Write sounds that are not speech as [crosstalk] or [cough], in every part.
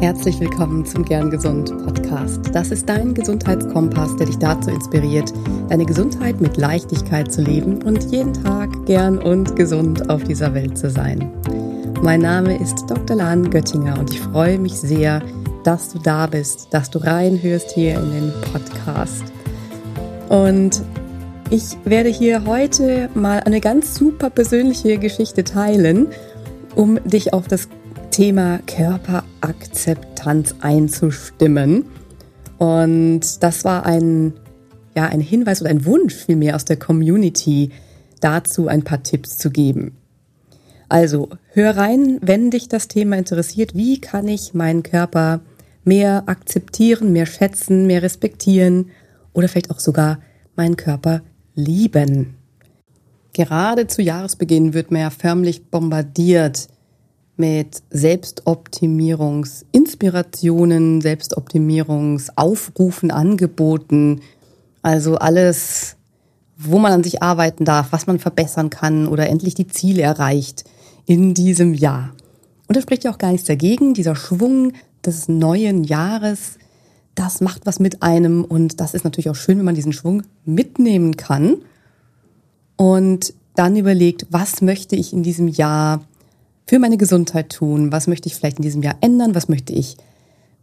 Herzlich willkommen zum Gern Gesund Podcast. Das ist dein Gesundheitskompass, der dich dazu inspiriert, deine Gesundheit mit Leichtigkeit zu leben und jeden Tag gern und gesund auf dieser Welt zu sein. Mein Name ist Dr. Lahn Göttinger und ich freue mich sehr, dass du da bist, dass du reinhörst hier in den Podcast. Und ich werde hier heute mal eine ganz super persönliche Geschichte teilen, um dich auf das Thema Körperakzeptanz einzustimmen. Und das war ein, ja, ein Hinweis oder ein Wunsch vielmehr aus der Community, dazu ein paar Tipps zu geben. Also, hör rein, wenn dich das Thema interessiert. Wie kann ich meinen Körper mehr akzeptieren, mehr schätzen, mehr respektieren oder vielleicht auch sogar meinen Körper lieben? Gerade zu Jahresbeginn wird man ja förmlich bombardiert mit Selbstoptimierungsinspirationen, Selbstoptimierungsaufrufen, Angeboten. Also alles, wo man an sich arbeiten darf, was man verbessern kann oder endlich die Ziele erreicht in diesem Jahr. Und da spricht ja auch gar nichts dagegen. Dieser Schwung des neuen Jahres, das macht was mit einem und das ist natürlich auch schön, wenn man diesen Schwung mitnehmen kann und dann überlegt, was möchte ich in diesem Jahr für meine Gesundheit tun? Was möchte ich vielleicht in diesem Jahr ändern? Was möchte ich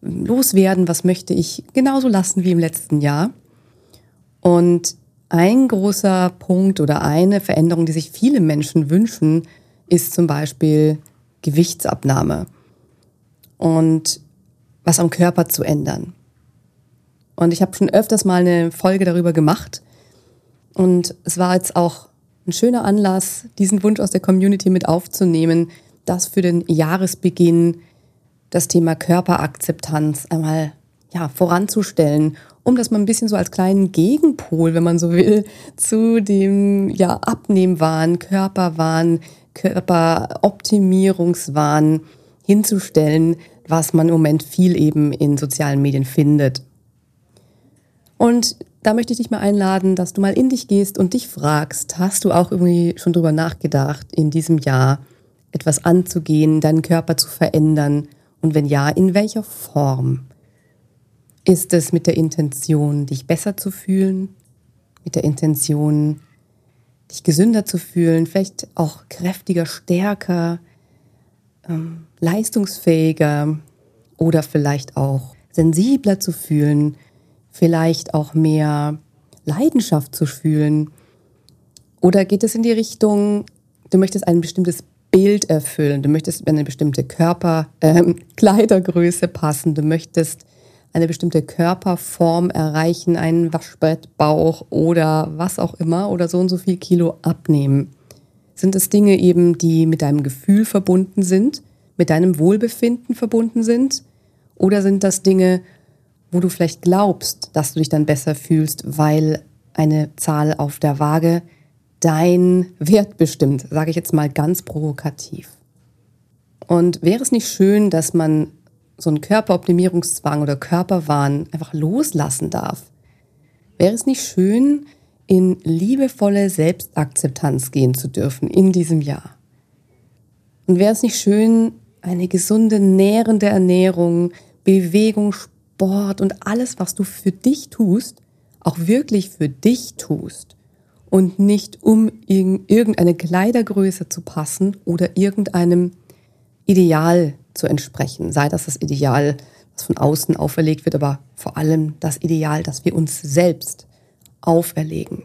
ähm, loswerden? Was möchte ich genauso lassen wie im letzten Jahr? Und ein großer Punkt oder eine Veränderung, die sich viele Menschen wünschen, ist zum Beispiel Gewichtsabnahme und was am Körper zu ändern. Und ich habe schon öfters mal eine Folge darüber gemacht. Und es war jetzt auch ein schöner Anlass, diesen Wunsch aus der Community mit aufzunehmen, das für den Jahresbeginn das Thema Körperakzeptanz einmal ja, voranzustellen, um das mal ein bisschen so als kleinen Gegenpol, wenn man so will, [laughs] zu dem ja, Abnehmwahn, Körperwahn, Körperoptimierungswahn hinzustellen, was man im Moment viel eben in sozialen Medien findet. Und da möchte ich dich mal einladen, dass du mal in dich gehst und dich fragst, hast du auch irgendwie schon drüber nachgedacht in diesem Jahr, etwas anzugehen, deinen Körper zu verändern? Und wenn ja, in welcher Form? Ist es mit der Intention, dich besser zu fühlen? Mit der Intention, dich gesünder zu fühlen? Vielleicht auch kräftiger, stärker, ähm, leistungsfähiger oder vielleicht auch sensibler zu fühlen? Vielleicht auch mehr Leidenschaft zu fühlen? Oder geht es in die Richtung, du möchtest ein bestimmtes Bild erfüllen, du möchtest eine bestimmte Körperkleidergröße ähm, [laughs] passen, du möchtest eine bestimmte Körperform erreichen, einen Waschbrettbauch oder was auch immer oder so und so viel Kilo abnehmen. Sind es Dinge eben, die mit deinem Gefühl verbunden sind, mit deinem Wohlbefinden verbunden sind? Oder sind das Dinge, wo du vielleicht glaubst, dass du dich dann besser fühlst, weil eine Zahl auf der Waage dein Wert bestimmt, sage ich jetzt mal ganz provokativ. Und wäre es nicht schön, dass man so einen Körperoptimierungszwang oder Körperwahn einfach loslassen darf? Wäre es nicht schön, in liebevolle Selbstakzeptanz gehen zu dürfen in diesem Jahr? Und wäre es nicht schön, eine gesunde, nährende Ernährung, Bewegung, Sport und alles, was du für dich tust, auch wirklich für dich tust und nicht um irgendeine Kleidergröße zu passen oder irgendeinem Ideal zu entsprechen. Sei das das Ideal, das von außen auferlegt wird, aber vor allem das Ideal, das wir uns selbst auferlegen.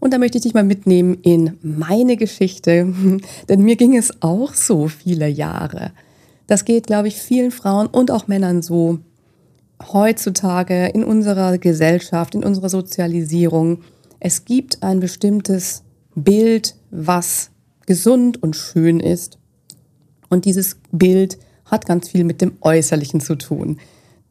Und da möchte ich dich mal mitnehmen in meine Geschichte, [laughs] denn mir ging es auch so viele Jahre. Das geht, glaube ich, vielen Frauen und auch Männern so heutzutage in unserer Gesellschaft, in unserer Sozialisierung es gibt ein bestimmtes Bild, was gesund und schön ist. Und dieses Bild hat ganz viel mit dem Äußerlichen zu tun.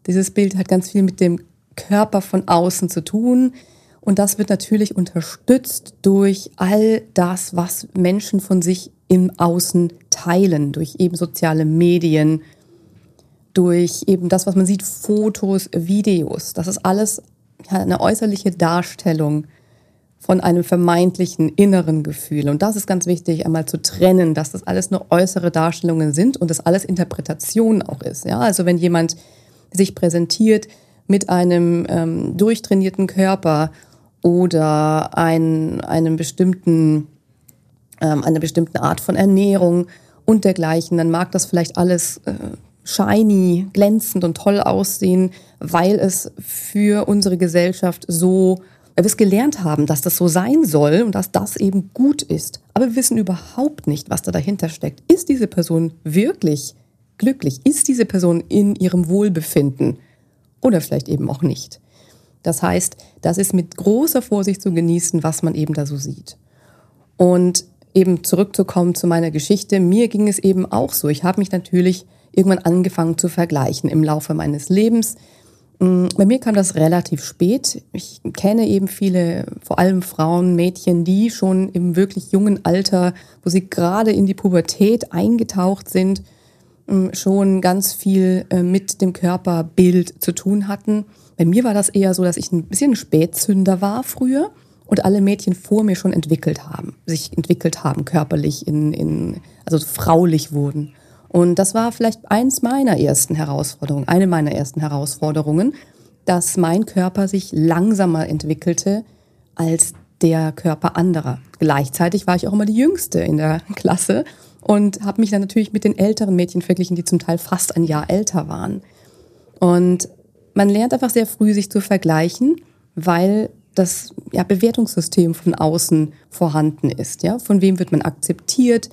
Dieses Bild hat ganz viel mit dem Körper von außen zu tun. Und das wird natürlich unterstützt durch all das, was Menschen von sich im Außen teilen, durch eben soziale Medien, durch eben das, was man sieht, Fotos, Videos. Das ist alles eine äußerliche Darstellung von einem vermeintlichen inneren Gefühl. Und das ist ganz wichtig, einmal zu trennen, dass das alles nur äußere Darstellungen sind und das alles Interpretation auch ist. Ja, also wenn jemand sich präsentiert mit einem ähm, durchtrainierten Körper oder ein, einem bestimmten, ähm, einer bestimmten Art von Ernährung und dergleichen, dann mag das vielleicht alles äh, shiny, glänzend und toll aussehen, weil es für unsere Gesellschaft so wir es gelernt haben, dass das so sein soll und dass das eben gut ist. Aber wir wissen überhaupt nicht, was da dahinter steckt. Ist diese Person wirklich glücklich? Ist diese Person in ihrem Wohlbefinden? Oder vielleicht eben auch nicht. Das heißt, das ist mit großer Vorsicht zu genießen, was man eben da so sieht. Und eben zurückzukommen zu meiner Geschichte, mir ging es eben auch so. Ich habe mich natürlich irgendwann angefangen zu vergleichen im Laufe meines Lebens. Mm, bei mir kam das relativ spät. Ich kenne eben viele, vor allem Frauen, Mädchen, die schon im wirklich jungen Alter, wo sie gerade in die Pubertät eingetaucht sind, mm, schon ganz viel äh, mit dem Körperbild zu tun hatten. Bei mir war das eher so, dass ich ein bisschen Spätzünder war früher und alle Mädchen vor mir schon entwickelt haben, sich entwickelt haben körperlich, in, in, also fraulich wurden. Und das war vielleicht eins meiner ersten Herausforderungen, eine meiner ersten Herausforderungen, dass mein Körper sich langsamer entwickelte als der Körper anderer. Gleichzeitig war ich auch immer die Jüngste in der [laughs] Klasse und habe mich dann natürlich mit den älteren Mädchen verglichen, die zum Teil fast ein Jahr älter waren. Und man lernt einfach sehr früh, sich zu vergleichen, weil das ja, Bewertungssystem von außen vorhanden ist. Ja? Von wem wird man akzeptiert?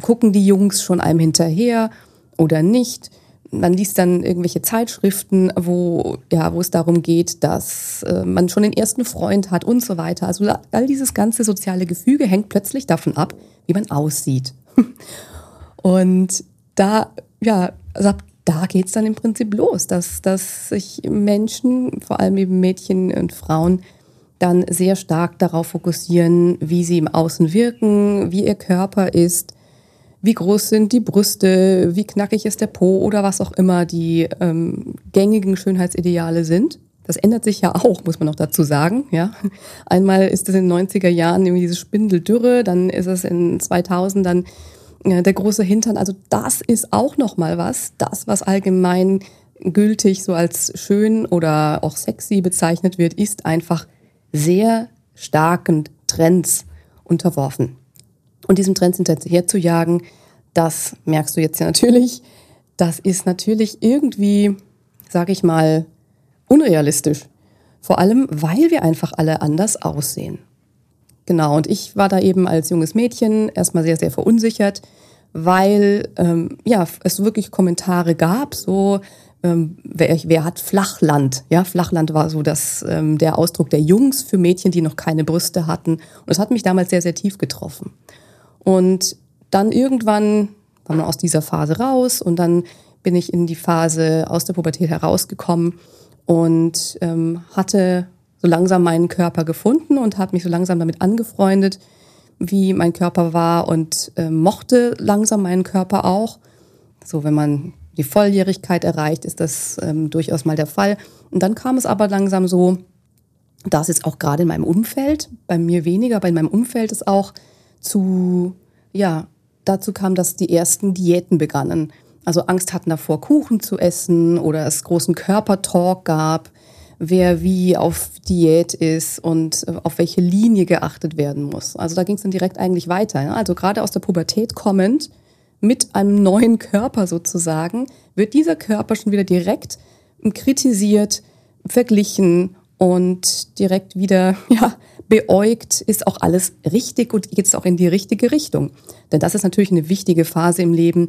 Gucken die Jungs schon einem hinterher oder nicht. Man liest dann irgendwelche Zeitschriften, wo, ja, wo es darum geht, dass äh, man schon den ersten Freund hat und so weiter. Also all dieses ganze soziale Gefüge hängt plötzlich davon ab, wie man aussieht. [laughs] und da, ja, also da geht's dann im Prinzip los, dass, dass sich Menschen, vor allem eben Mädchen und Frauen, dann sehr stark darauf fokussieren, wie sie im Außen wirken, wie ihr Körper ist, wie groß sind die Brüste, wie knackig ist der Po oder was auch immer die ähm, gängigen Schönheitsideale sind. Das ändert sich ja auch, muss man noch dazu sagen. Ja, einmal ist es in den 90er Jahren irgendwie diese Spindeldürre, dann ist es in 2000 dann äh, der große Hintern. Also das ist auch noch mal was. Das, was allgemein gültig so als schön oder auch sexy bezeichnet wird, ist einfach sehr starken Trends unterworfen und diesem Trend hinterher zu jagen, das merkst du jetzt ja natürlich. Das ist natürlich irgendwie, sage ich mal, unrealistisch. Vor allem, weil wir einfach alle anders aussehen. Genau, und ich war da eben als junges Mädchen erstmal sehr, sehr verunsichert, weil ähm, ja, es wirklich Kommentare gab, so ähm, wer, wer hat Flachland? Ja, Flachland war so das, ähm, der Ausdruck der Jungs für Mädchen, die noch keine Brüste hatten. Und das hat mich damals sehr, sehr tief getroffen. Und dann irgendwann war man aus dieser Phase raus und dann bin ich in die Phase aus der Pubertät herausgekommen und ähm, hatte so langsam meinen Körper gefunden und habe mich so langsam damit angefreundet, wie mein Körper war und äh, mochte langsam meinen Körper auch. So, wenn man die Volljährigkeit erreicht, ist das ähm, durchaus mal der Fall. Und dann kam es aber langsam so, dass es auch gerade in meinem Umfeld, bei mir weniger, aber in meinem Umfeld ist auch zu, ja, dazu kam, dass die ersten Diäten begannen. Also Angst hatten davor, Kuchen zu essen oder es großen Körpertalk gab, wer wie auf Diät ist und äh, auf welche Linie geachtet werden muss. Also da ging es dann direkt eigentlich weiter. Also gerade aus der Pubertät kommend, mit einem neuen Körper sozusagen, wird dieser Körper schon wieder direkt kritisiert, verglichen und direkt wieder [laughs] ja, beäugt, ist auch alles richtig und geht es auch in die richtige Richtung. Denn das ist natürlich eine wichtige Phase im Leben,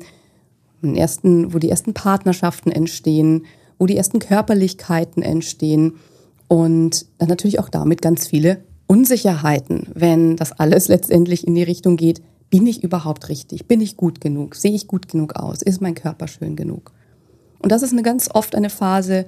ersten, wo die ersten Partnerschaften entstehen, wo die ersten Körperlichkeiten entstehen und dann natürlich auch damit ganz viele Unsicherheiten, wenn das alles letztendlich in die Richtung geht, bin ich überhaupt richtig? Bin ich gut genug? Sehe ich gut genug aus? Ist mein Körper schön genug? Und das ist eine ganz oft eine Phase,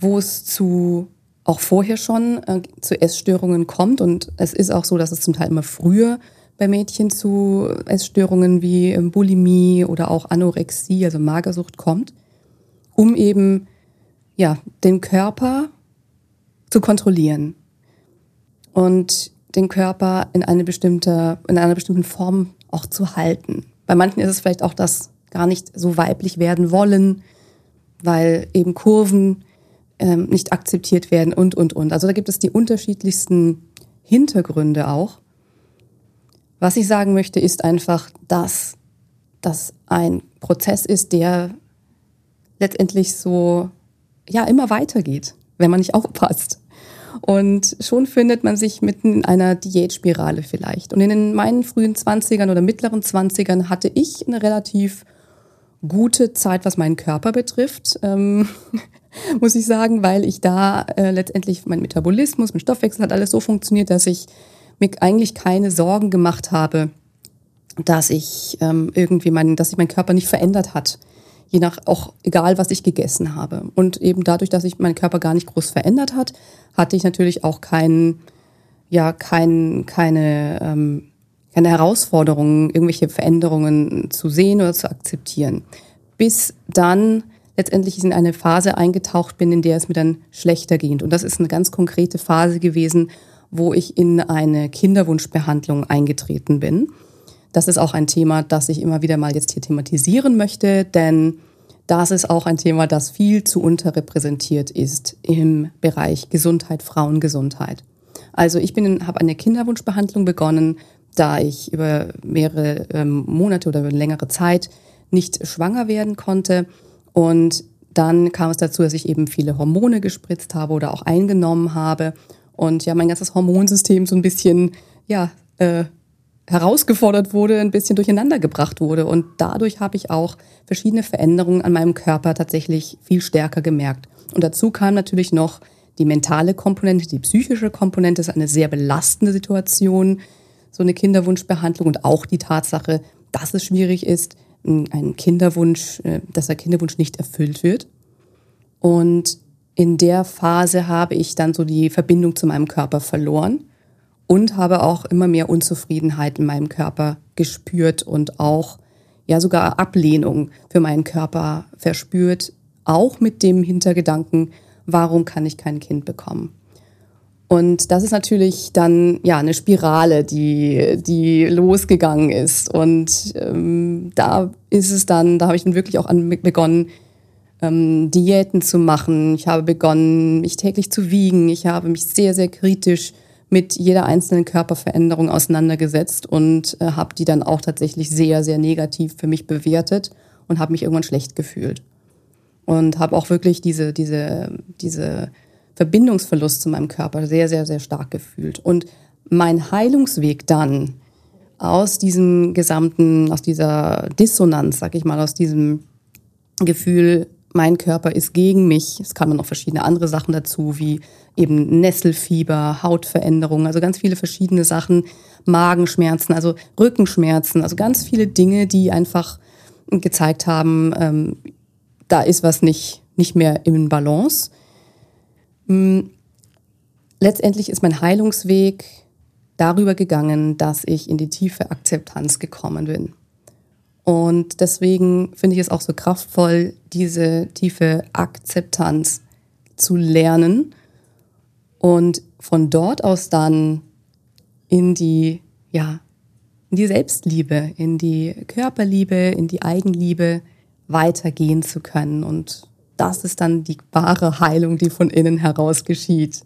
wo es zu auch vorher schon äh, zu Essstörungen kommt. Und es ist auch so, dass es zum Teil immer früher bei Mädchen zu Essstörungen wie ähm, Bulimie oder auch Anorexie, also Magersucht kommt, um eben ja, den Körper zu kontrollieren. Und den Körper in eine bestimmte, in einer bestimmten Form auch zu halten. Bei manchen ist es vielleicht auch das gar nicht so weiblich werden wollen, weil eben Kurven ähm, nicht akzeptiert werden und, und, und. Also da gibt es die unterschiedlichsten Hintergründe auch. Was ich sagen möchte, ist einfach, dass das ein Prozess ist, der letztendlich so, ja, immer weitergeht, wenn man nicht aufpasst. Und schon findet man sich mitten in einer Diätspirale vielleicht. Und in meinen frühen 20ern oder mittleren 20ern hatte ich eine relativ gute Zeit, was meinen Körper betrifft, ähm, [laughs] muss ich sagen, weil ich da äh, letztendlich mein Metabolismus, mein Stoffwechsel hat alles so funktioniert, dass ich mir eigentlich keine Sorgen gemacht habe, dass ich ähm, irgendwie mein, dass sich mein Körper nicht verändert hat, je nach auch egal was ich gegessen habe. Und eben dadurch, dass sich mein Körper gar nicht groß verändert hat, hatte ich natürlich auch keinen, ja kein, keine ähm, keine Herausforderungen, irgendwelche Veränderungen zu sehen oder zu akzeptieren. Bis dann letztendlich in eine Phase eingetaucht bin, in der es mir dann schlechter ging. Und das ist eine ganz konkrete Phase gewesen, wo ich in eine Kinderwunschbehandlung eingetreten bin. Das ist auch ein Thema, das ich immer wieder mal jetzt hier thematisieren möchte, denn das ist auch ein Thema, das viel zu unterrepräsentiert ist im Bereich Gesundheit, Frauengesundheit. Also ich bin, habe eine Kinderwunschbehandlung begonnen da ich über mehrere ähm, Monate oder über eine längere Zeit nicht schwanger werden konnte. Und dann kam es dazu, dass ich eben viele Hormone gespritzt habe oder auch eingenommen habe. Und ja, mein ganzes Hormonsystem so ein bisschen, ja, äh, herausgefordert wurde, ein bisschen durcheinander gebracht wurde. Und dadurch habe ich auch verschiedene Veränderungen an meinem Körper tatsächlich viel stärker gemerkt. Und dazu kam natürlich noch die mentale Komponente, die psychische Komponente, das ist eine sehr belastende Situation so eine Kinderwunschbehandlung und auch die Tatsache, dass es schwierig ist, ein Kinderwunsch, äh, dass der Kinderwunsch nicht erfüllt wird. Und in der Phase habe ich dann so die Verbindung zu meinem Körper verloren und habe auch immer mehr Unzufriedenheit in meinem Körper gespürt und auch ja sogar Ablehnung für meinen Körper verspürt, auch mit dem Hintergedanken, warum kann ich kein Kind bekommen? Und das ist natürlich dann ja eine Spirale, die, die losgegangen ist. Und ähm, da ist es dann, da habe ich dann wirklich auch an, begonnen, ähm, Diäten zu machen. Ich habe begonnen, mich täglich zu wiegen. Ich habe mich sehr, sehr kritisch mit jeder einzelnen Körperveränderung auseinandergesetzt und äh, habe die dann auch tatsächlich sehr, sehr negativ für mich bewertet und habe mich irgendwann schlecht gefühlt. Und habe auch wirklich diese, diese, diese Verbindungsverlust zu meinem Körper sehr, sehr, sehr stark gefühlt. Und mein Heilungsweg dann aus diesem gesamten, aus dieser Dissonanz, sag ich mal, aus diesem Gefühl, mein Körper ist gegen mich. Es kamen noch verschiedene andere Sachen dazu, wie eben Nesselfieber, Hautveränderungen, also ganz viele verschiedene Sachen, Magenschmerzen, also Rückenschmerzen, also ganz viele Dinge, die einfach gezeigt haben, ähm, da ist was nicht, nicht mehr im Balance. Hm, letztendlich ist mein Heilungsweg darüber gegangen, dass ich in die tiefe Akzeptanz gekommen bin. Und deswegen finde ich es auch so kraftvoll, diese tiefe Akzeptanz zu lernen und von dort aus dann in die, ja, in die Selbstliebe, in die Körperliebe, in die Eigenliebe weitergehen zu können und das ist dann die wahre Heilung, die von innen heraus geschieht.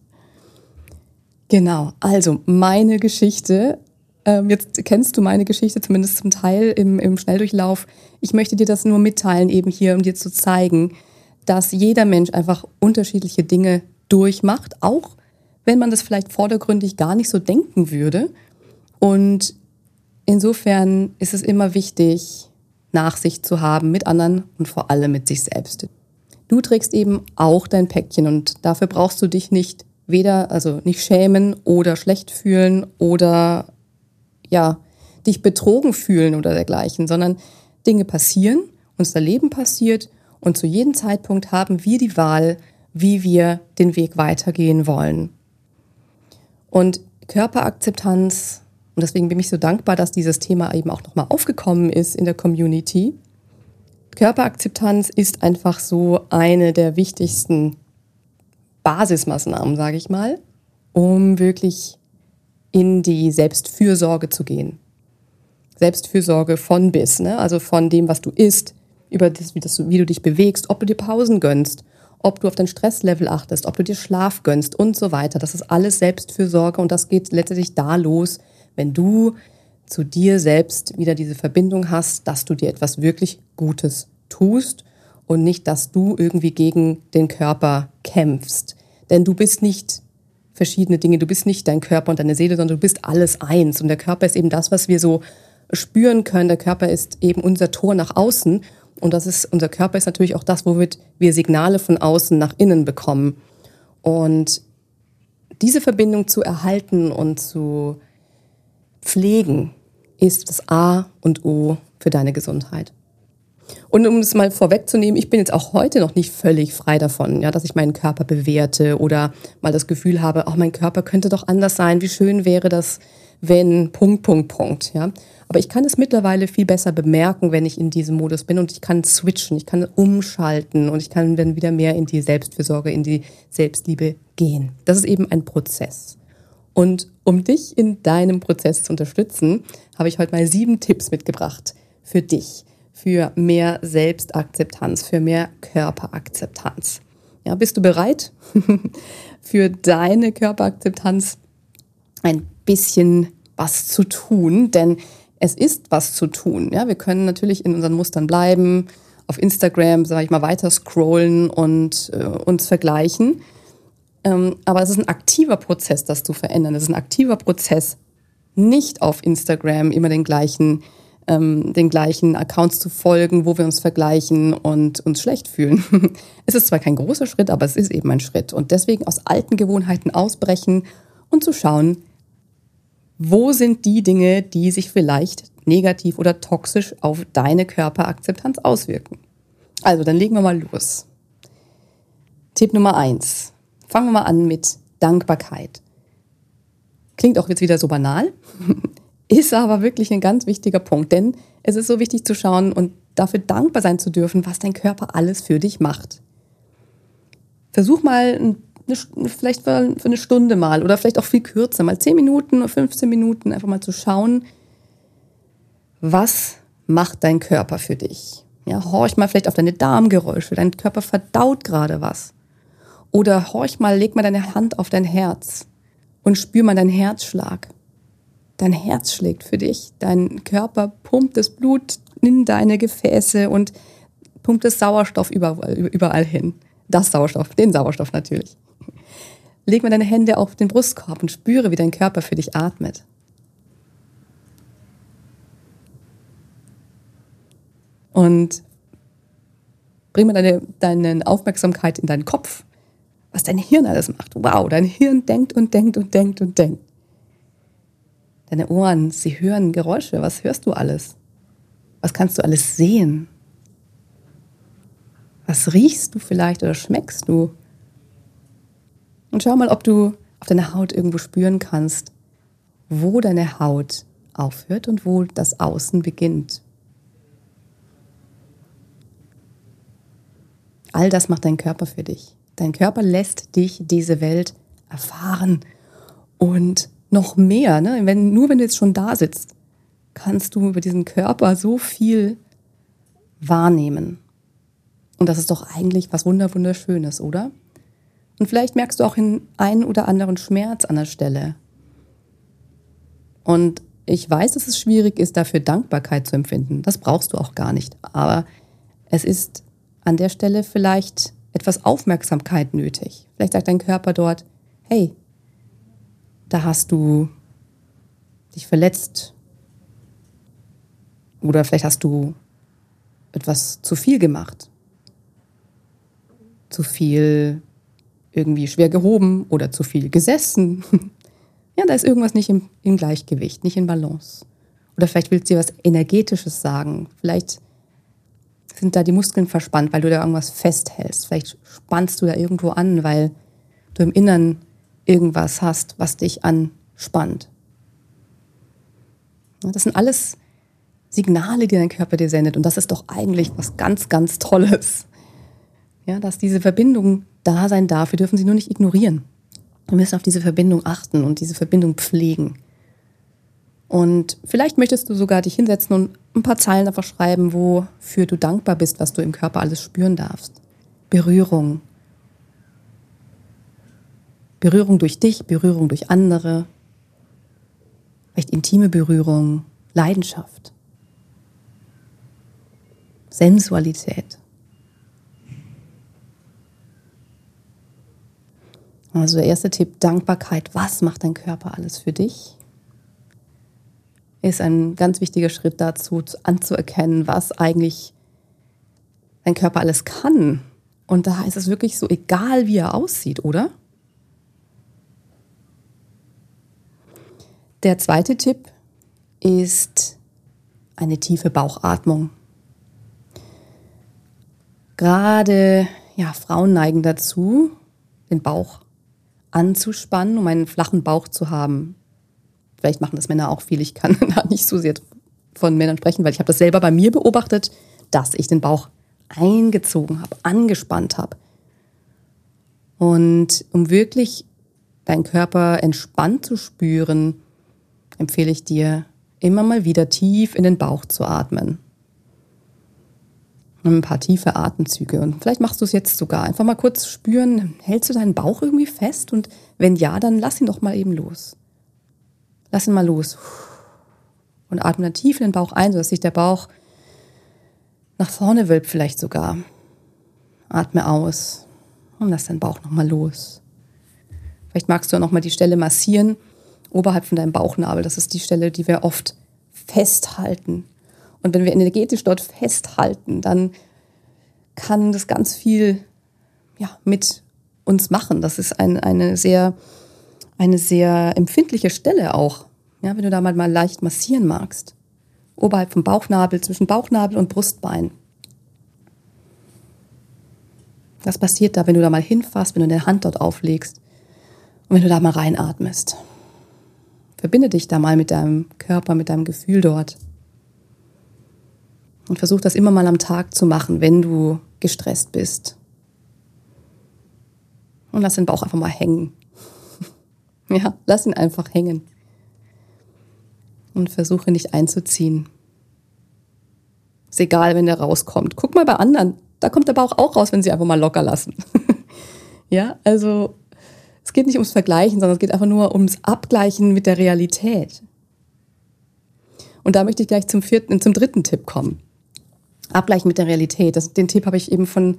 Genau, also meine Geschichte. Ähm, jetzt kennst du meine Geschichte zumindest zum Teil im, im Schnelldurchlauf. Ich möchte dir das nur mitteilen, eben hier, um dir zu zeigen, dass jeder Mensch einfach unterschiedliche Dinge durchmacht, auch wenn man das vielleicht vordergründig gar nicht so denken würde. Und insofern ist es immer wichtig, Nachsicht zu haben mit anderen und vor allem mit sich selbst. Du trägst eben auch dein Päckchen und dafür brauchst du dich nicht weder, also nicht schämen oder schlecht fühlen oder ja, dich betrogen fühlen oder dergleichen, sondern Dinge passieren, unser Leben passiert und zu jedem Zeitpunkt haben wir die Wahl, wie wir den Weg weitergehen wollen. Und Körperakzeptanz, und deswegen bin ich so dankbar, dass dieses Thema eben auch nochmal aufgekommen ist in der Community, Körperakzeptanz ist einfach so eine der wichtigsten Basismaßnahmen, sage ich mal, um wirklich in die Selbstfürsorge zu gehen. Selbstfürsorge von bis, ne? also von dem, was du isst, über das wie, das, wie du dich bewegst, ob du dir Pausen gönnst, ob du auf dein Stresslevel achtest, ob du dir Schlaf gönnst und so weiter. Das ist alles Selbstfürsorge und das geht letztendlich da los, wenn du zu dir selbst wieder diese Verbindung hast, dass du dir etwas wirklich Gutes tust und nicht, dass du irgendwie gegen den Körper kämpfst. Denn du bist nicht verschiedene Dinge, du bist nicht dein Körper und deine Seele, sondern du bist alles eins. Und der Körper ist eben das, was wir so spüren können. Der Körper ist eben unser Tor nach außen. Und das ist, unser Körper ist natürlich auch das, womit wir Signale von außen nach innen bekommen. Und diese Verbindung zu erhalten und zu pflegen, ist das A und O für deine Gesundheit. Und um es mal vorwegzunehmen, ich bin jetzt auch heute noch nicht völlig frei davon, ja, dass ich meinen Körper bewerte oder mal das Gefühl habe, auch mein Körper könnte doch anders sein. Wie schön wäre das, wenn Punkt, Punkt, Punkt, ja. Aber ich kann es mittlerweile viel besser bemerken, wenn ich in diesem Modus bin und ich kann switchen, ich kann umschalten und ich kann dann wieder mehr in die Selbstfürsorge, in die Selbstliebe gehen. Das ist eben ein Prozess. Und um dich in deinem Prozess zu unterstützen, habe ich heute mal sieben Tipps mitgebracht für dich für mehr Selbstakzeptanz, für mehr Körperakzeptanz. Ja, bist du bereit [laughs] für deine Körperakzeptanz ein bisschen was zu tun? Denn es ist was zu tun. Ja, wir können natürlich in unseren Mustern bleiben, auf Instagram, sage ich mal, weiter scrollen und äh, uns vergleichen. Ähm, aber es ist ein aktiver Prozess, das zu verändern. Es ist ein aktiver Prozess, nicht auf Instagram immer den gleichen ähm, den gleichen Accounts zu folgen, wo wir uns vergleichen und uns schlecht fühlen. [laughs] es ist zwar kein großer Schritt, aber es ist eben ein Schritt. Und deswegen aus alten Gewohnheiten ausbrechen und zu schauen, wo sind die Dinge, die sich vielleicht negativ oder toxisch auf deine Körperakzeptanz auswirken. Also, dann legen wir mal los. Tipp Nummer eins. Fangen wir mal an mit Dankbarkeit. Klingt auch jetzt wieder so banal, [laughs] ist aber wirklich ein ganz wichtiger Punkt, denn es ist so wichtig zu schauen und dafür dankbar sein zu dürfen, was dein Körper alles für dich macht. Versuch mal eine, vielleicht für eine Stunde mal oder vielleicht auch viel kürzer, mal 10 Minuten oder 15 Minuten einfach mal zu schauen, was macht dein Körper für dich? Ja, horch mal vielleicht auf deine Darmgeräusche, dein Körper verdaut gerade was. Oder horch mal, leg mal deine Hand auf dein Herz und spür mal deinen Herzschlag dein Herz schlägt für dich, dein Körper pumpt das Blut in deine Gefäße und pumpt das Sauerstoff überall, überall hin. Das Sauerstoff, den Sauerstoff natürlich. Leg mal deine Hände auf den Brustkorb und spüre, wie dein Körper für dich atmet. Und bring mal deine, deine Aufmerksamkeit in deinen Kopf, was dein Hirn alles macht. Wow, dein Hirn denkt und denkt und denkt und denkt. Deine Ohren, sie hören Geräusche. Was hörst du alles? Was kannst du alles sehen? Was riechst du vielleicht oder schmeckst du? Und schau mal, ob du auf deiner Haut irgendwo spüren kannst, wo deine Haut aufhört und wo das Außen beginnt. All das macht dein Körper für dich. Dein Körper lässt dich diese Welt erfahren und noch mehr. Ne? Wenn, nur wenn du jetzt schon da sitzt, kannst du über diesen Körper so viel wahrnehmen. Und das ist doch eigentlich was wunderschönes, oder? Und vielleicht merkst du auch in einen oder anderen Schmerz an der Stelle. Und ich weiß, dass es schwierig ist, dafür Dankbarkeit zu empfinden. Das brauchst du auch gar nicht. Aber es ist an der Stelle vielleicht etwas Aufmerksamkeit nötig. Vielleicht sagt dein Körper dort, hey, da hast du dich verletzt oder vielleicht hast du etwas zu viel gemacht, zu viel irgendwie schwer gehoben oder zu viel gesessen. [laughs] Ja, da ist irgendwas nicht im, im Gleichgewicht, nicht in Balance. Oder vielleicht willst du dir was Energetisches sagen. Vielleicht sind da die Muskeln verspannt, weil du da irgendwas festhältst. Vielleicht spannst du da irgendwo an, weil du im Inneren irgendwas hast, was dich anspannt. Das sind alles Signale, die dein Körper dir sendet. Und das ist doch eigentlich was ganz, ganz Tolles. Ja, dass diese Verbindung da sein darf. Wir dürfen sie nur nicht ignorieren. Wir müssen auf diese Verbindung achten und diese Verbindung pflegen. Und vielleicht möchtest du sogar dich hinsetzen und ein paar Zeilen einfach schreiben, wofür du dankbar bist, was du im Körper alles spüren darfst. Berührung. Berührung durch dich, Berührung durch andere. Vielleicht intime Berührung, Leidenschaft. Sensualität. Also der erste Tipp, Dankbarkeit. Was macht dein Körper alles für dich? Ist ein ganz wichtiger Schritt dazu, anzuerkennen, was eigentlich dein Körper alles kann. Und da ist es wirklich so egal, wie er aussieht, oder? Der zweite Tipp ist eine tiefe Bauchatmung. Gerade ja, Frauen neigen dazu, den Bauch anzuspannen, um einen flachen Bauch zu haben. Vielleicht machen das Männer auch viel. Ich kann [laughs] da nicht so sehr von Männern sprechen, weil ich habe das selber bei mir beobachtet, dass ich den Bauch eingezogen habe, angespannt habe. Und um wirklich deinen Körper entspannt zu spüren, empfehle ich dir, immer mal wieder tief in den Bauch zu atmen. Ein paar tiefe Atemzüge. Und vielleicht machst du es jetzt sogar. Einfach mal kurz spüren, hältst du deinen Bauch irgendwie fest? Und wenn ja, dann lass ihn doch mal eben los. Lass ihn mal los. Und atme dann tief in den Bauch ein, sodass sich der Bauch nach vorne wölbt vielleicht sogar. Atme aus und lass deinen Bauch nochmal los. Vielleicht magst du nochmal die Stelle massieren, oberhalb von deinem Bauchnabel. Das ist die Stelle, die wir oft festhalten. Und wenn wir energetisch dort festhalten, dann kann das ganz viel ja, mit uns machen. Das ist ein, eine, sehr, eine sehr empfindliche Stelle auch. Ja, wenn du da mal, mal leicht massieren magst. Oberhalb vom Bauchnabel, zwischen Bauchnabel und Brustbein. Was passiert da, wenn du da mal hinfasst, wenn du deine Hand dort auflegst und wenn du da mal reinatmest? Verbinde dich da mal mit deinem Körper, mit deinem Gefühl dort. Und versuch das immer mal am Tag zu machen, wenn du gestresst bist. Und lass den Bauch einfach mal hängen. Ja, lass ihn einfach hängen. Und versuche nicht einzuziehen. Ist egal, wenn der rauskommt. Guck mal bei anderen. Da kommt der Bauch auch raus, wenn sie einfach mal locker lassen. [laughs] ja, also es geht nicht ums Vergleichen, sondern es geht einfach nur ums Abgleichen mit der Realität. Und da möchte ich gleich zum vierten, zum dritten Tipp kommen. Abgleichen mit der Realität. Das, den Tipp habe ich eben von,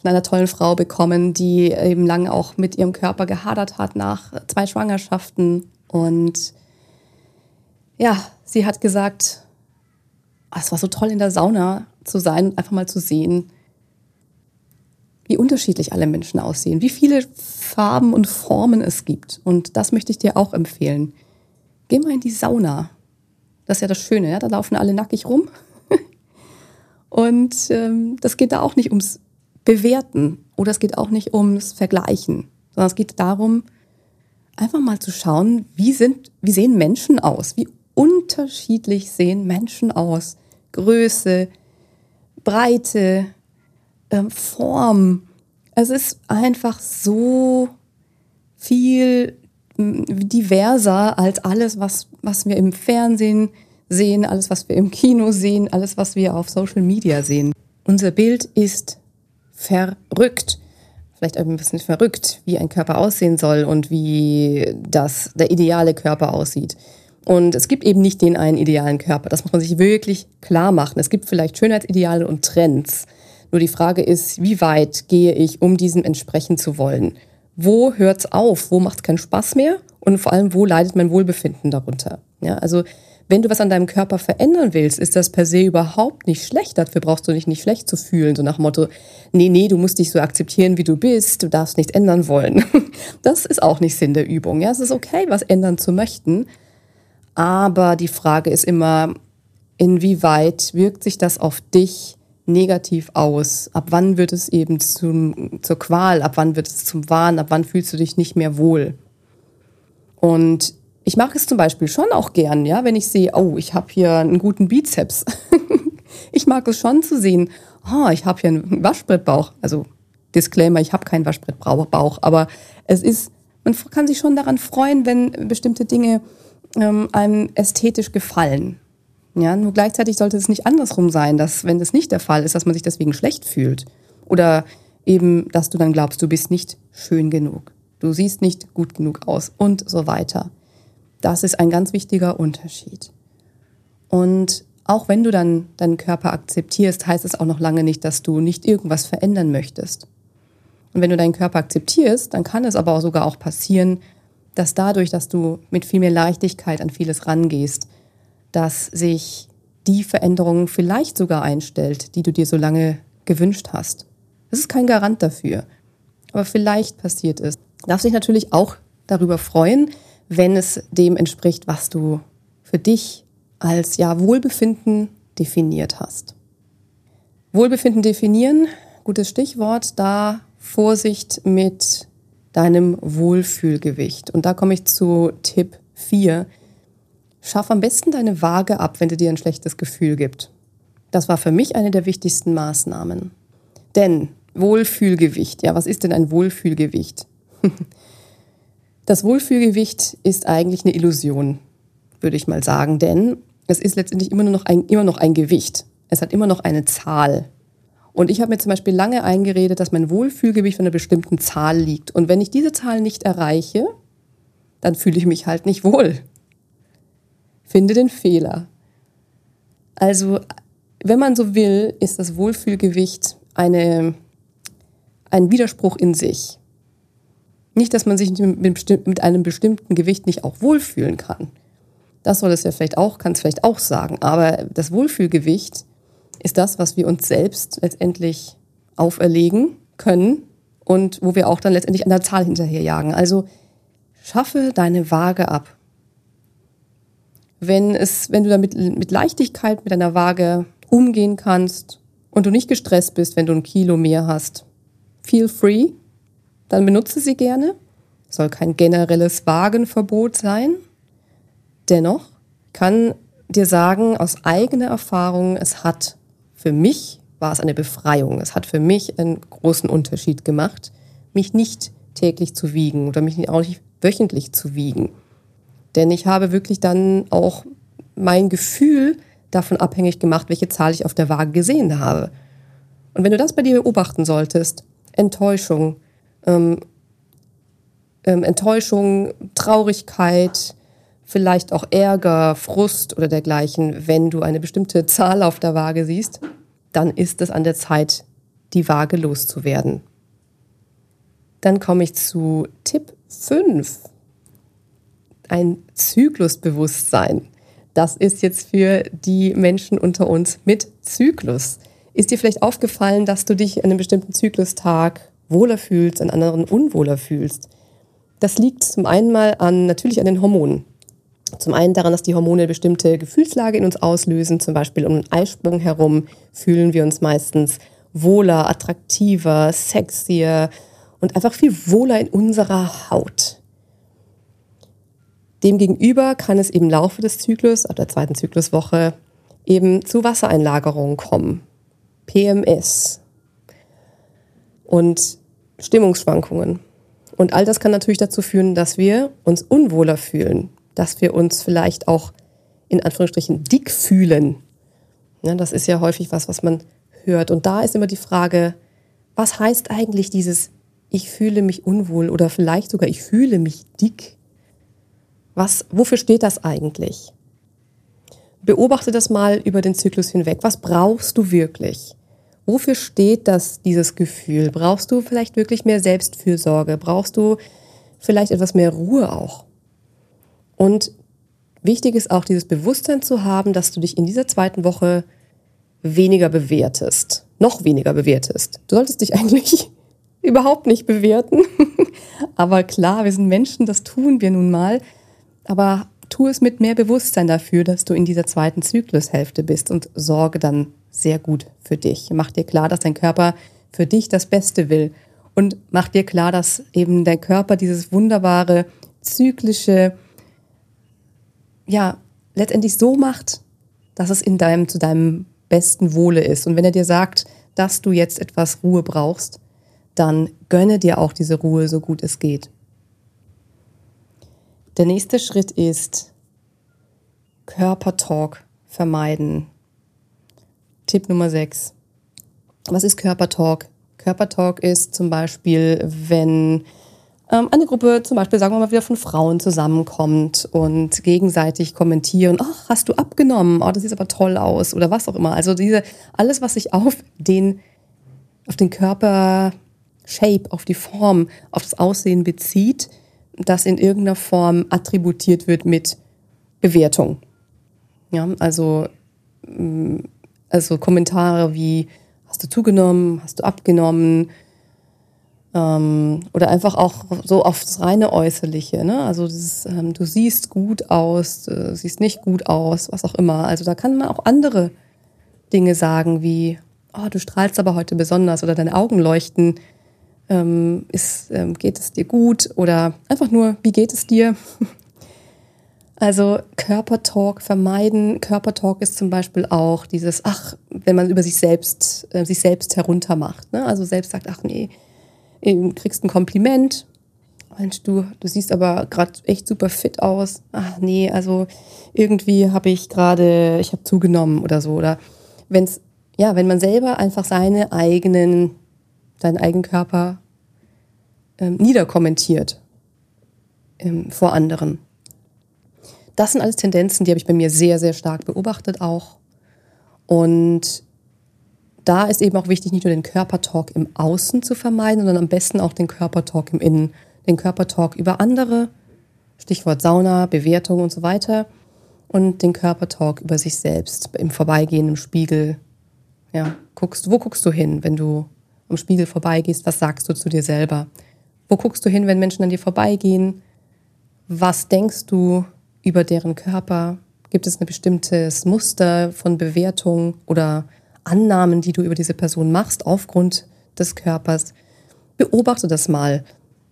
von einer tollen Frau bekommen, die eben lange auch mit ihrem Körper gehadert hat nach zwei Schwangerschaften. Und ja, sie hat gesagt, oh, es war so toll in der Sauna zu sein und einfach mal zu sehen, wie unterschiedlich alle Menschen aussehen, wie viele Farben und Formen es gibt. Und das möchte ich dir auch empfehlen. Geh mal in die Sauna. Das ist ja das Schöne, ja? da laufen alle nackig rum. [laughs] Und ähm, das geht da auch nicht ums Bewerten oder es geht auch nicht ums Vergleichen, sondern es geht darum, einfach mal zu schauen, wie, sind, wie sehen Menschen aus, wie unterschiedlich sehen Menschen aus. Größe, Breite, ähm, Form. Es ist einfach so viel diverser als alles, was, was wir im Fernsehen sehen, alles, was wir im Kino sehen, alles, was wir auf Social Media sehen. Unser Bild ist verrückt. Vielleicht ein bisschen verrückt, wie ein Körper aussehen soll und wie das, der ideale Körper aussieht. Und es gibt eben nicht den einen idealen Körper. Das muss man sich wirklich klar machen. Es gibt vielleicht Schönheitsideale und Trends. Nur die Frage ist, wie weit gehe ich, um diesem entsprechen zu wollen? Wo hört's auf? Wo macht's keinen Spaß mehr? Und vor allem, wo leidet mein Wohlbefinden darunter? Ja, also wenn du was an deinem Körper verändern willst, ist das per se überhaupt nicht schlecht. Dafür brauchst du dich nicht schlecht zu fühlen. So nach dem Motto, nee, nee, du musst dich so akzeptieren, wie du bist. Du darfst nichts ändern wollen. [laughs] Das ist auch nicht Sinn der Übung. Ja, es ist okay, was ändern zu möchten. Aber die Frage ist immer, inwieweit wirkt sich das auf dich negativ aus? Ab wann wird es eben zum, zur Qual? Ab wann wird es zum Wahn? Ab wann fühlst du dich nicht mehr wohl? Und ich mache es zum Beispiel schon auch gern, ja, wenn ich sehe, oh, ich habe hier einen guten Bizeps. [laughs] ich mag es schon zu sehen, oh, ich habe hier einen Waschbrettbauch. Also Disclaimer, ich habe keinen Waschbrettbauch, aber es ist man kann sich schon daran freuen, wenn bestimmte Dinge ähm, einem ästhetisch gefallen. Ja, nur gleichzeitig sollte es nicht andersrum sein, dass wenn das nicht der Fall ist, dass man sich deswegen schlecht fühlt. Oder eben, dass du dann glaubst, du bist nicht schön genug. Du siehst nicht gut genug aus und so weiter. Das ist ein ganz wichtiger Unterschied. Und auch wenn du dann deinen Körper akzeptierst, heißt es auch noch lange nicht, dass du nicht irgendwas verändern möchtest. Und wenn du deinen Körper akzeptierst, dann kann es aber auch sogar auch passieren, dass dadurch, dass du mit viel mehr Leichtigkeit an vieles rangehst, dass sich die Veränderung vielleicht sogar einstellt, die du dir so lange gewünscht hast. Das ist kein Garant dafür. Aber vielleicht passiert es. Du darfst dich natürlich auch darüber freuen, wenn es dem entspricht, was du für dich als ja Wohlbefinden definiert hast. Wohlbefinden definieren, gutes Stichwort, da Vorsicht mit deinem Wohlfühlgewicht. Und da komme ich zu Tipp 4. Schaff am besten deine Waage ab, wenn dir dir ein schlechtes Gefühl gibt. Das war für mich eine der wichtigsten Maßnahmen. Denn Wohlfühlgewicht, ja, was ist denn ein Wohlfühlgewicht? [laughs] Das Wohlfühlgewicht ist eigentlich eine Illusion, würde ich mal sagen, denn es ist letztendlich immer, nur noch ein, immer noch ein Gewicht. Es hat immer noch eine Zahl. Und ich habe mir zum Beispiel lange eingeredet, dass mein Wohlfühlgewicht von einer bestimmten Zahl liegt. Und wenn ich diese Zahl nicht erreiche, dann fühle ich mich halt nicht wohl. Finde den Fehler. Also, wenn man so will, ist das Wohlfühlgewicht eine, ein Widerspruch in sich. Nicht, dass man sich mit einem bestimmten Gewicht nicht auch wohlfühlen kann. Das soll es ja vielleicht auch, kann es vielleicht auch sagen. Aber das Wohlfühlgewicht ist das, was wir uns selbst letztendlich auferlegen können und wo wir auch dann letztendlich an der Zahl hinterherjagen. Also schaffe deine Waage ab. Wenn, es, wenn du damit mit Leichtigkeit mit deiner Waage umgehen kannst und du nicht gestresst bist, wenn du ein Kilo mehr hast, feel free, dann benutze sie gerne. Soll kein generelles Wagenverbot sein. Dennoch kann dir sagen, aus eigener Erfahrung, es hat für mich war es eine Befreiung. Es hat für mich einen großen Unterschied gemacht, mich nicht täglich zu wiegen oder mich auch nicht wöchentlich zu wiegen. Denn ich habe wirklich dann auch mein Gefühl davon abhängig gemacht, welche Zahl ich auf der Waage gesehen habe. Und wenn du das bei dir beobachten solltest, Enttäuschung, ähm, ähm, Enttäuschung, Traurigkeit, vielleicht auch Ärger, Frust oder dergleichen, wenn du eine bestimmte [laughs] Zahl auf der Waage siehst, dann ist es an der Zeit, die Waage loszuwerden. Dann komme ich zu Tipp 5. Ein Zyklusbewusstsein. Das ist jetzt für die Menschen unter uns mit Zyklus. Ist dir vielleicht aufgefallen, dass du dich an einem bestimmten Zyklustag wohler fühlst, an anderen unwohler fühlst? Das liegt zum einen mal an, natürlich an den Hormonen. Zum einen daran, dass die Hormone bestimmte Gefühlslage in uns auslösen, zum Beispiel um den Eisprung herum fühlen wir uns meistens wohler, attraktiver, sexier und einfach viel wohler in unserer Haut. Demgegenüber kann es im Laufe des Zyklus, ab der zweiten Zykluswoche, eben zu Wassereinlagerungen kommen. PMS und Stimmungsschwankungen. Und all das kann natürlich dazu führen, dass wir uns unwohler fühlen, dass wir uns vielleicht auch in Anführungsstrichen dick fühlen. Ja, das ist ja häufig was, was man hört. Und da ist immer die Frage, was heißt eigentlich dieses ich fühle mich unwohl oder vielleicht sogar ich fühle mich dick? Was, wofür steht das eigentlich? Beobachte das mal über den Zyklus hinweg. Was brauchst du wirklich? Wofür steht das, dieses Gefühl? Brauchst du vielleicht wirklich mehr Selbstfürsorge? Brauchst du vielleicht etwas mehr Ruhe auch? Und wichtig ist auch dieses Bewusstsein zu haben, dass du dich in dieser zweiten Woche weniger bewertest, noch weniger bewertest. Du solltest dich [laughs] eigentlich überhaupt nicht bewerten. [laughs] Aber klar, wir sind Menschen, das tun wir nun mal. Aber tu es mit mehr Bewusstsein dafür, dass du in dieser zweiten Zyklushälfte bist und sorge dann sehr gut für dich. Mach dir klar, dass dein Körper für dich das Beste will und mach dir klar, dass eben dein Körper dieses wunderbare zyklische ja, letztendlich so macht, dass es in deinem, zu deinem besten Wohle ist. Und wenn er dir sagt, dass du jetzt etwas Ruhe brauchst, dann gönne dir auch diese Ruhe, so gut es geht. Der nächste Schritt ist Körpertalk vermeiden. Tipp Nummer 6. Was ist Körpertalk? Körpertalk ist zum Beispiel, wenn ähm, eine Gruppe zum Beispiel, sagen wir mal, wieder von Frauen zusammenkommt und gegenseitig kommentieren, ach, hast du abgenommen, oh, das sieht aber toll aus oder was auch immer. Also diese, alles, was sich auf den, auf den Körper Shape, auf die Form, auf das Aussehen bezieht, das in irgendeiner Form attributiert wird mit Bewertung. Ja, also, also Kommentare wie, hast du zugenommen, hast du abgenommen, ähm, oder einfach auch so auf das reine Äußerliche. Ne? Also das, ähm, du siehst gut aus, du siehst nicht gut aus, was auch immer. Also da kann man auch andere Dinge sagen, wie, oh, du strahlst aber heute besonders oder deine Augen leuchten. Ähm, ist, ähm, geht es dir gut? Oder einfach nur, wie geht es dir? [laughs] Also Körpertalk vermeiden. Körpertalk ist zum Beispiel auch dieses, ach, wenn man über sich selbst, äh, sich selbst heruntermacht. Ne? Also selbst sagt, ach nee, du kriegst ein Kompliment. Mensch, du, du siehst aber gerade echt super fit aus. Ach nee, also irgendwie habe ich gerade, ich habe zugenommen oder so. Oder wenn's, ja, wenn man selber einfach seine eigenen, seinen eigenen Körper ähm, niederkommentiert ähm, vor anderen. Das sind alles Tendenzen, die habe ich bei mir sehr, sehr stark beobachtet auch. Und da ist eben auch wichtig, nicht nur den Körpertalk im Außen zu vermeiden, sondern am besten auch den Körpertalk im Innen. Den Körpertalk über andere, Stichwort Sauna, Bewertung und so weiter. Und den Körpertalk über sich selbst, im Vorbeigehen im Spiegel. Ja, guckst, wo guckst du hin, wenn du am Spiegel vorbeigehst? Was sagst du zu dir selber? Wo guckst du hin, wenn Menschen an dir vorbeigehen? Was denkst du über deren Körper? Gibt es ein bestimmtes Muster von Bewertung oder Annahmen, die du über diese Person machst, aufgrund des Körpers. Beobachte das mal.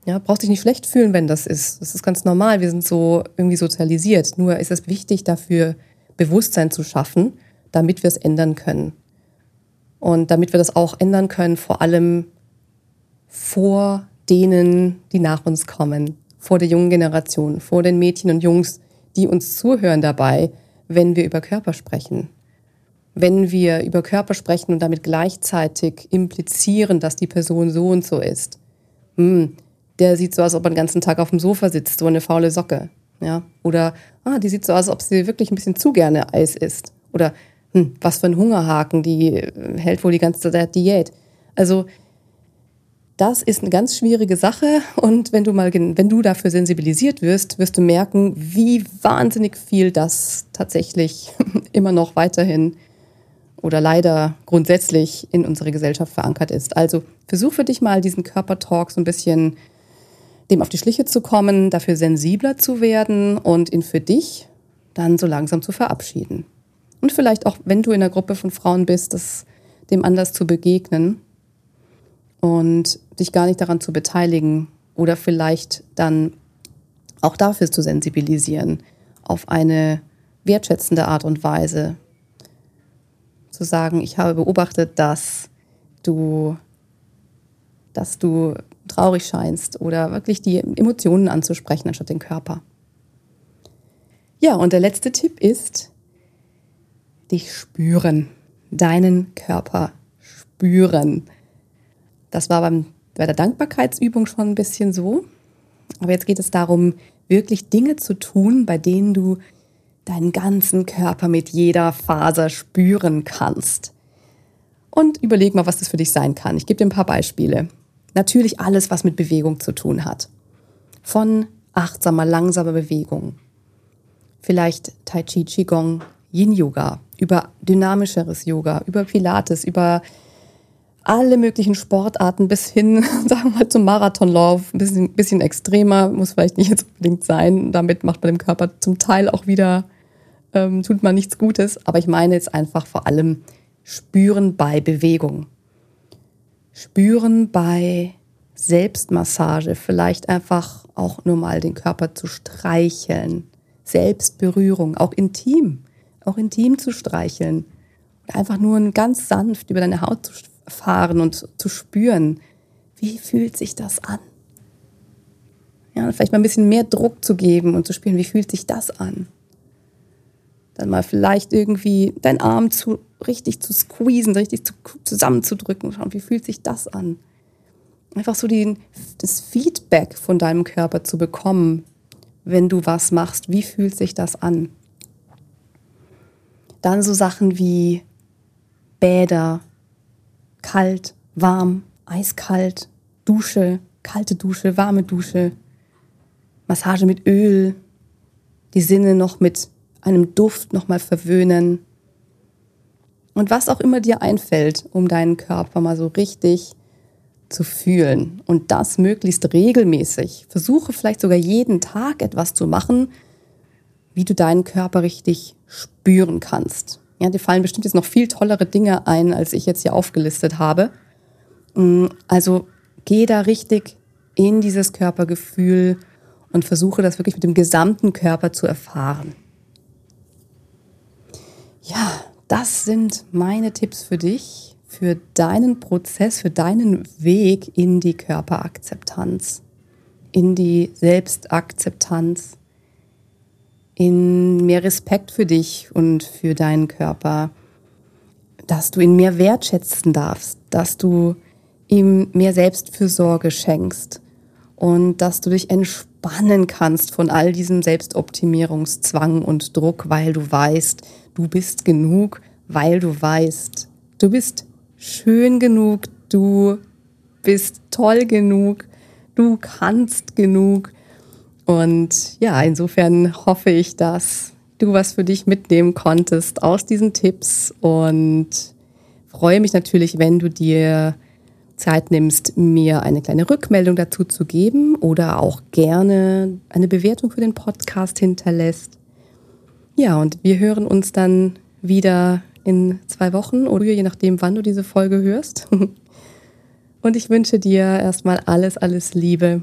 Ja, brauchst dich nicht schlecht fühlen, wenn das ist. Das ist ganz normal. Wir sind so irgendwie sozialisiert. Nur ist es wichtig, dafür Bewusstsein zu schaffen, damit wir es ändern können. Und damit wir das auch ändern können, vor allem vor denen, die nach uns kommen, vor der jungen Generation, vor den Mädchen und Jungs, die uns zuhören dabei, wenn wir über Körper sprechen wenn wir über Körper sprechen und damit gleichzeitig implizieren, dass die Person so und so ist. Hm, der sieht so aus, als ob er den ganzen Tag auf dem Sofa sitzt, so eine faule Socke. Ja? Oder, ah, die sieht so aus, als ob sie wirklich ein bisschen zu gerne Eis isst. Oder, hm, was für ein Hungerhaken, die äh, hält wohl die ganze Zeit Diät. Also, das ist eine ganz schwierige Sache und wenn du mal, wenn du dafür sensibilisiert wirst, wirst du merken, wie wahnsinnig viel das tatsächlich [laughs] immer noch weiterhin oder leider grundsätzlich in unserer Gesellschaft verankert ist. Also versuch für dich mal diesen Körpertalk so ein bisschen dem auf die Schliche zu kommen, dafür sensibler zu werden und ihn für dich dann so langsam zu verabschieden. Und vielleicht auch, wenn du in einer Gruppe von Frauen bist, das dem anders zu begegnen und dich gar nicht daran zu beteiligen oder vielleicht dann auch dafür zu sensibilisieren auf eine wertschätzende Art und Weise, zu sagen, ich habe beobachtet, dass du, dass du traurig scheinst oder wirklich die Emotionen anzusprechen anstatt den Körper. Ja, und der letzte Tipp ist, dich spüren, deinen Körper spüren. Das war beim, bei der Dankbarkeitsübung schon ein bisschen so. Aber jetzt geht es darum, wirklich Dinge zu tun, bei denen du deinen ganzen Körper mit jeder Faser spüren kannst. Und überleg mal, was das für dich sein kann. Ich gebe dir ein paar Beispiele. Natürlich alles, was mit Bewegung zu tun hat. Von achtsamer, langsamer Bewegung. Vielleicht Tai Chi, Qigong, Yin Yoga, über dynamischeres Yoga, über Pilates, über alle möglichen Sportarten bis hin, [laughs] sagen wir mal, zum Marathonlauf. Ein bisschen, bisschen extremer, muss vielleicht nicht jetzt unbedingt sein. Damit macht man dem Körper zum Teil auch wieder, ähm, tut man nichts Gutes. Aber ich meine jetzt einfach vor allem spüren bei Bewegung. Spüren bei Selbstmassage. Vielleicht einfach auch nur mal den Körper zu streicheln. Selbstberührung, auch intim. Auch intim zu streicheln. einfach nur ganz sanft über deine Haut zu fahren und zu spüren, wie fühlt sich das an? Ja, vielleicht mal ein bisschen mehr Druck zu geben und zu spüren, wie fühlt sich das an? Dann mal vielleicht irgendwie deinen Arm zu, richtig zu squeezen, richtig zu, zusammenzudrücken. Schauen, wie fühlt sich das an? Einfach so die, das Feedback von deinem Körper zu bekommen, wenn du was machst. Wie fühlt sich das an? Dann so Sachen wie Bäder, kalt, warm, eiskalt, Dusche, kalte Dusche, warme Dusche, Massage mit Öl, die Sinne noch mit einem Duft nochmal verwöhnen. Und was auch immer dir einfällt, um deinen Körper mal so richtig zu fühlen. Und das möglichst regelmäßig. Versuche vielleicht sogar jeden Tag etwas zu machen, wie du deinen Körper richtig spüren kannst. Ja, dir fallen bestimmt jetzt noch viel tollere Dinge ein, als ich jetzt hier aufgelistet habe. Mm, also geh da richtig in dieses Körpergefühl und versuche das wirklich mit dem gesamten Körper zu erfahren. Ja, das sind meine Tipps für dich, für deinen Prozess, für deinen Weg in die Körperakzeptanz, in die Selbstakzeptanz, in mehr Respekt für dich und für deinen Körper, dass du ihn mehr wertschätzen darfst, dass du ihm mehr Selbstfürsorge schenkst und dass du dich entspannen kannst von all diesem Selbstoptimierungszwang und Druck, weil du weißt, du bist genug, weil du weißt, du bist schön genug, du bist toll genug, du kannst genug und ja, insofern hoffe ich, dass du was für dich mitnehmen konntest aus diesen Tipps und freue mich natürlich, wenn du dir Zeit nimmst, mir eine kleine Rückmeldung dazu zu geben oder auch gerne eine Bewertung für den Podcast hinterlässt. Ja, und wir hören uns dann wieder in zwei Wochen oder je nachdem, wann du diese Folge hörst. [laughs] Und ich wünsche dir erstmal alles, alles Liebe